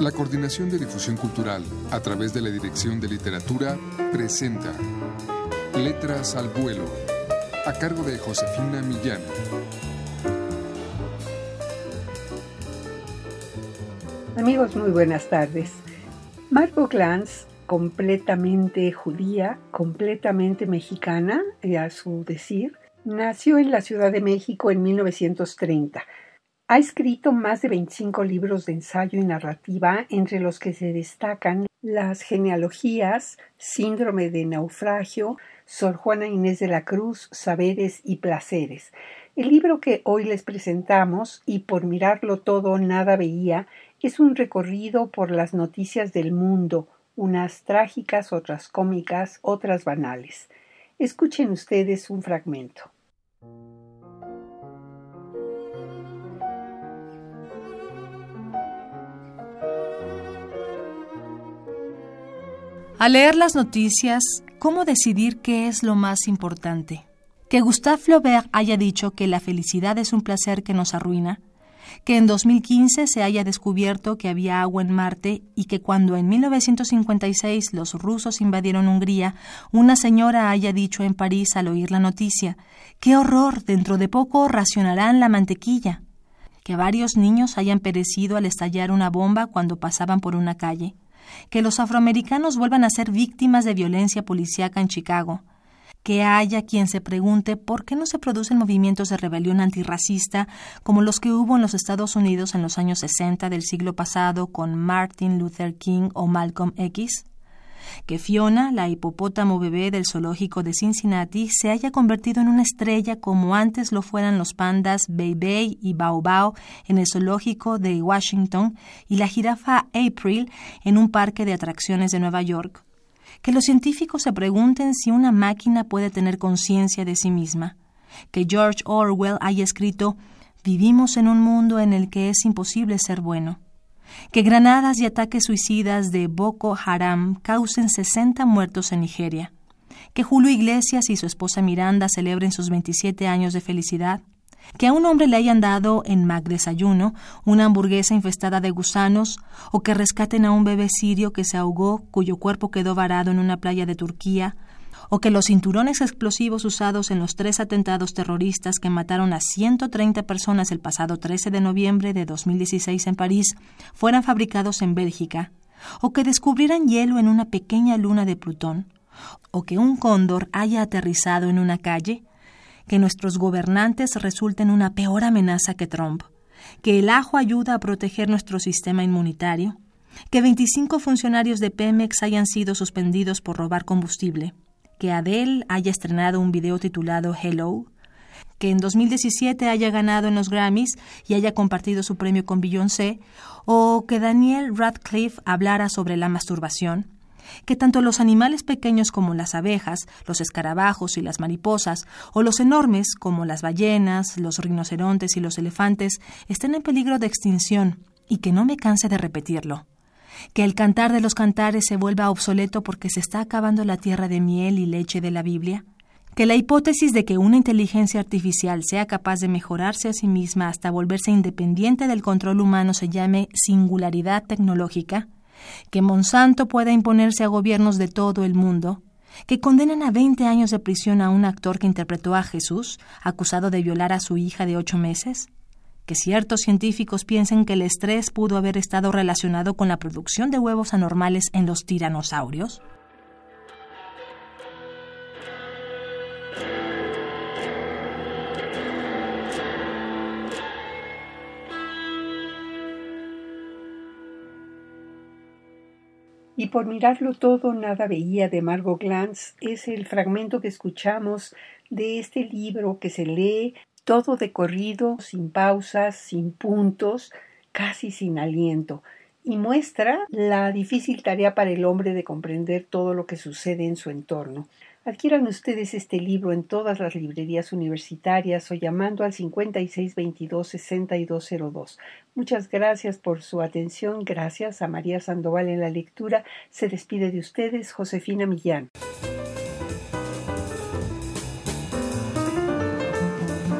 La Coordinación de Difusión Cultural, a través de la Dirección de Literatura, presenta Letras al Vuelo, a cargo de Josefina Millán. Amigos, muy buenas tardes. Margot Glantz, completamente judía, completamente mexicana, a su decir, nació en la Ciudad de México en 1930 ha escrito más de 25 libros de ensayo y narrativa, entre los que se destacan las genealogías, Síndrome de naufragio, Sor Juana Inés de la Cruz, Saberes y Placeres. El libro que hoy les presentamos, y por mirarlo todo nada veía, es un recorrido por las noticias del mundo, unas trágicas, otras cómicas, otras banales. Escuchen ustedes un fragmento. Al leer las noticias, ¿cómo decidir qué es lo más importante? Que Gustave Flaubert haya dicho que la felicidad es un placer que nos arruina, que en 2015 se haya descubierto que había agua en Marte y que cuando en 1956 los rusos invadieron Hungría, una señora haya dicho en París al oír la noticia, ¡qué horror! Dentro de poco racionarán la mantequilla. Que varios niños hayan perecido al estallar una bomba cuando pasaban por una calle que los afroamericanos vuelvan a ser víctimas de violencia policíaca en Chicago, que haya quien se pregunte por qué no se producen movimientos de rebelión antirracista como los que hubo en los Estados Unidos en los años 60 del siglo pasado con Martin Luther King o Malcolm X que Fiona, la hipopótamo bebé del zoológico de Cincinnati, se haya convertido en una estrella como antes lo fueran los pandas Bei Bei y Bao Bao en el zoológico de Washington y la jirafa April en un parque de atracciones de Nueva York. Que los científicos se pregunten si una máquina puede tener conciencia de sí misma. Que George Orwell haya escrito Vivimos en un mundo en el que es imposible ser bueno que granadas y ataques suicidas de Boko Haram causen 60 muertos en Nigeria, que Julio Iglesias y su esposa Miranda celebren sus 27 años de felicidad, que a un hombre le hayan dado en Mac desayuno una hamburguesa infestada de gusanos, o que rescaten a un bebé sirio que se ahogó, cuyo cuerpo quedó varado en una playa de Turquía, o que los cinturones explosivos usados en los tres atentados terroristas que mataron a 130 personas el pasado 13 de noviembre de 2016 en París fueran fabricados en Bélgica, o que descubrieran hielo en una pequeña luna de Plutón, o que un cóndor haya aterrizado en una calle, que nuestros gobernantes resulten una peor amenaza que Trump, que el ajo ayuda a proteger nuestro sistema inmunitario, que 25 funcionarios de Pemex hayan sido suspendidos por robar combustible, que Adele haya estrenado un video titulado Hello, que en 2017 haya ganado en los Grammys y haya compartido su premio con Beyoncé, o que Daniel Radcliffe hablara sobre la masturbación, que tanto los animales pequeños como las abejas, los escarabajos y las mariposas, o los enormes como las ballenas, los rinocerontes y los elefantes, estén en peligro de extinción, y que no me canse de repetirlo que el cantar de los cantares se vuelva obsoleto porque se está acabando la tierra de miel y leche de la Biblia? ¿Que la hipótesis de que una inteligencia artificial sea capaz de mejorarse a sí misma hasta volverse independiente del control humano se llame singularidad tecnológica? ¿Que Monsanto pueda imponerse a gobiernos de todo el mundo? que condenan a 20 años de prisión a un actor que interpretó a Jesús, acusado de violar a su hija de ocho meses? Que ciertos científicos piensen que el estrés pudo haber estado relacionado con la producción de huevos anormales en los tiranosaurios? Y por mirarlo todo, nada veía de Margot Glantz es el fragmento que escuchamos de este libro que se lee todo de corrido, sin pausas, sin puntos, casi sin aliento, y muestra la difícil tarea para el hombre de comprender todo lo que sucede en su entorno. Adquieran ustedes este libro en todas las librerías universitarias o llamando al 5622-6202. Muchas gracias por su atención. Gracias a María Sandoval en la lectura. Se despide de ustedes Josefina Millán.